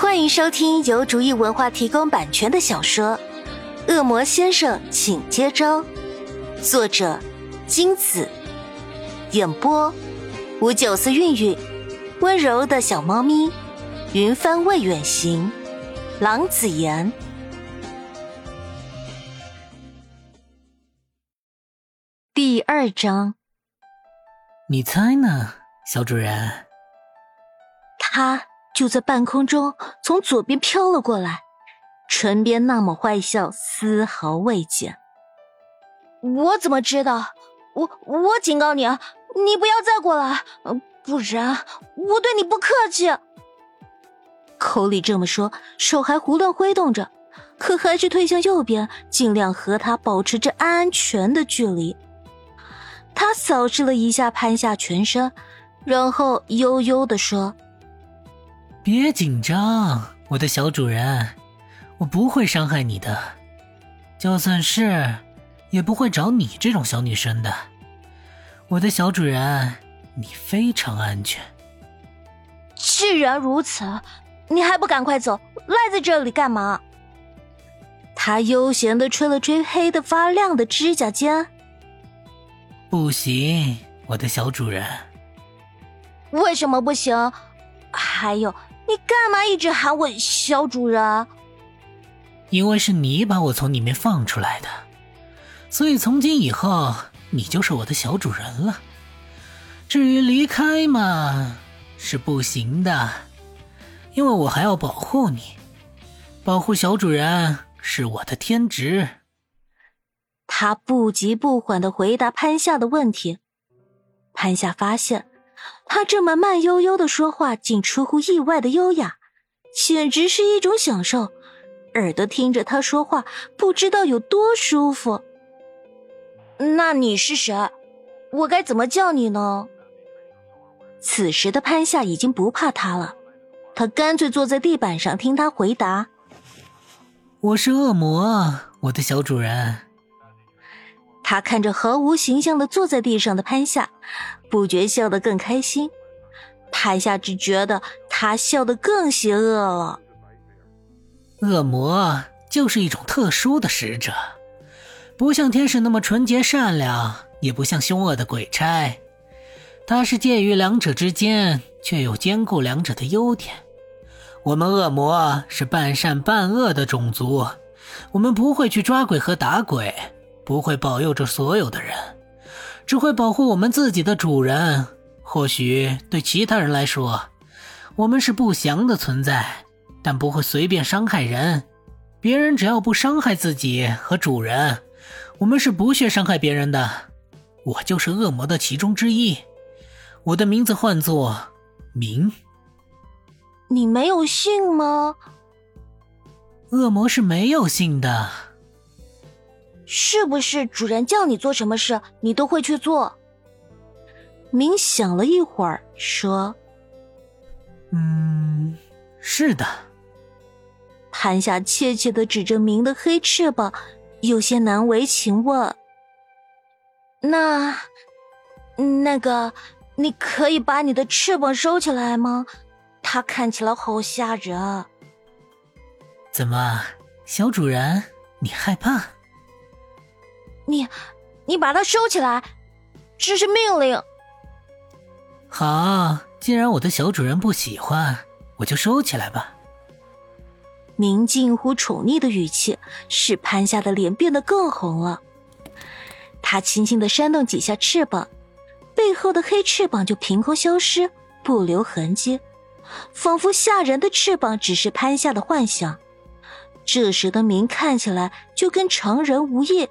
欢迎收听由竹意文化提供版权的小说《恶魔先生，请接招》，作者金子，演播吴九思、韵韵，温柔的小猫咪，云帆未远行，郎子言。第二章，你猜呢，小主人？他。就在半空中，从左边飘了过来，唇边那抹坏笑丝毫未减。我怎么知道？我我警告你，你不要再过来，不然我对你不客气。口里这么说，手还胡乱挥动着，可还是退向右边，尽量和他保持着安全的距离。他扫视了一下潘夏全身，然后悠悠的说。别紧张，我的小主人，我不会伤害你的，就算是，也不会找你这种小女生的。我的小主人，你非常安全。既然如此，你还不赶快走？赖在这里干嘛？他悠闲的吹了吹黑的发亮的指甲尖。不行，我的小主人。为什么不行？还有。你干嘛一直喊我小主人？因为是你把我从里面放出来的，所以从今以后你就是我的小主人了。至于离开嘛，是不行的，因为我还要保护你，保护小主人是我的天职。他不急不缓的回答潘夏的问题，潘夏发现。他这么慢悠悠的说话，竟出乎意外的优雅，简直是一种享受。耳朵听着他说话，不知道有多舒服。那你是谁？我该怎么叫你呢？此时的潘夏已经不怕他了，他干脆坐在地板上听他回答：“我是恶魔，我的小主人。”他看着毫无形象的坐在地上的潘夏，不觉笑得更开心。潘夏只觉得他笑得更邪恶了。恶魔就是一种特殊的使者，不像天使那么纯洁善良，也不像凶恶的鬼差，他是介于两者之间，却又兼顾两者的优点。我们恶魔是半善半恶的种族，我们不会去抓鬼和打鬼。不会保佑着所有的人，只会保护我们自己的主人。或许对其他人来说，我们是不祥的存在，但不会随便伤害人。别人只要不伤害自己和主人，我们是不屑伤害别人的。我就是恶魔的其中之一，我的名字唤作明。你没有姓吗？恶魔是没有姓的。是不是主人叫你做什么事，你都会去做？明想了一会儿，说：“嗯，是的。”潘夏怯怯的指着明的黑翅膀，有些难为情问：“那，那个，你可以把你的翅膀收起来吗？它看起来好吓人。”怎么，小主人，你害怕？你，你把它收起来，这是命令。好，既然我的小主人不喜欢，我就收起来吧。明近乎宠溺的语气使潘夏的脸变得更红了。他轻轻的扇动几下翅膀，背后的黑翅膀就凭空消失，不留痕迹，仿佛吓人的翅膀只是潘夏的幻想。这时的明看起来就跟常人无异。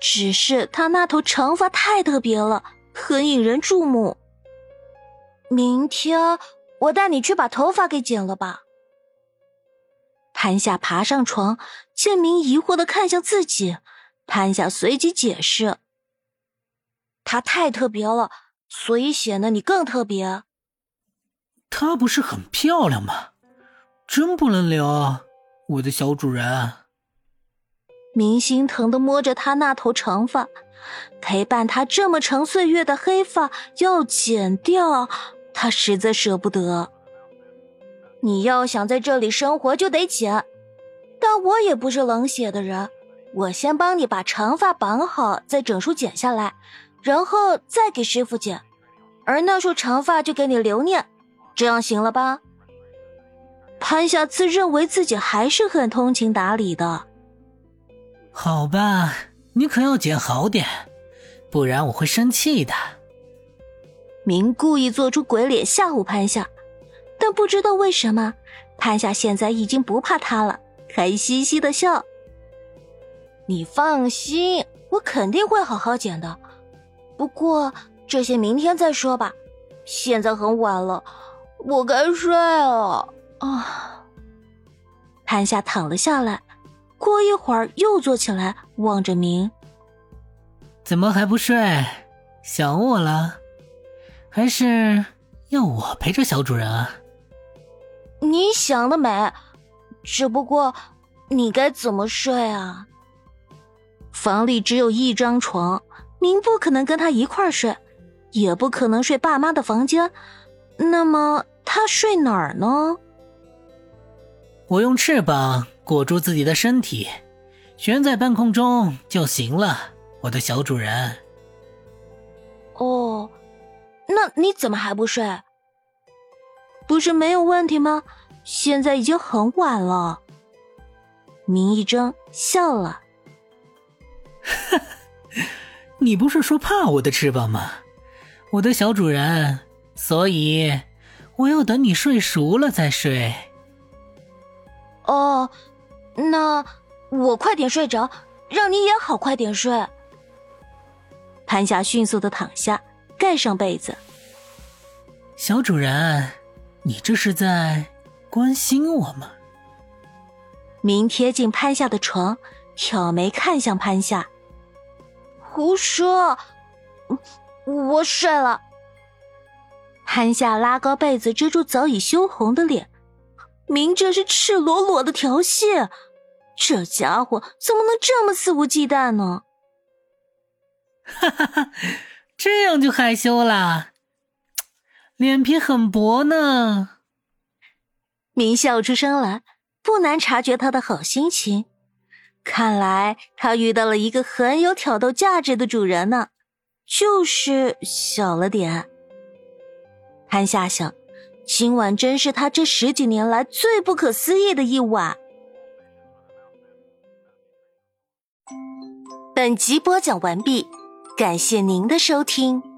只是他那头长发太特别了，很引人注目。明天我带你去把头发给剪了吧。潘夏爬上床，建明疑惑的看向自己，潘夏随即解释：“她太特别了，所以显得你更特别。”她不是很漂亮吗？真不能留，我的小主人。明心疼的摸着他那头长发，陪伴他这么长岁月的黑发要剪掉，他实在舍不得。你要想在这里生活，就得剪。但我也不是冷血的人，我先帮你把长发绑好，再整束剪下来，然后再给师傅剪。而那束长发就给你留念，这样行了吧？潘夏自认为自己还是很通情达理的。好吧，你可要剪好点，不然我会生气的。明故意做出鬼脸吓唬潘夏，但不知道为什么，潘夏现在已经不怕他了，还嘻嘻的笑。你放心，我肯定会好好剪的。不过这些明天再说吧，现在很晚了，我该睡了。啊！潘夏躺了下来，过一会儿又坐起来，望着明。怎么还不睡？想我了？还是要我陪着小主人啊？你想得美，只不过你该怎么睡啊？房里只有一张床，明不可能跟他一块睡，也不可能睡爸妈的房间。那么他睡哪儿呢？我用翅膀裹住自己的身体，悬在半空中就行了，我的小主人。哦，那你怎么还不睡？不是没有问题吗？现在已经很晚了。明一怔笑了，你不是说怕我的翅膀吗？我的小主人，所以我要等你睡熟了再睡。哦，那我快点睡着，让你也好快点睡。潘夏迅速的躺下，盖上被子。小主人，你这是在关心我吗？明贴近潘夏的床，挑眉看向潘夏。胡说，我睡了。潘夏拉高被子遮住早已羞红的脸。明这是赤裸裸的调戏，这家伙怎么能这么肆无忌惮呢？哈哈哈，这样就害羞啦，脸皮很薄呢。明笑出声来，不难察觉他的好心情。看来他遇到了一个很有挑逗价值的主人呢，就是小了点。潘夏想。今晚真是他这十几年来最不可思议的一晚。本集播讲完毕，感谢您的收听。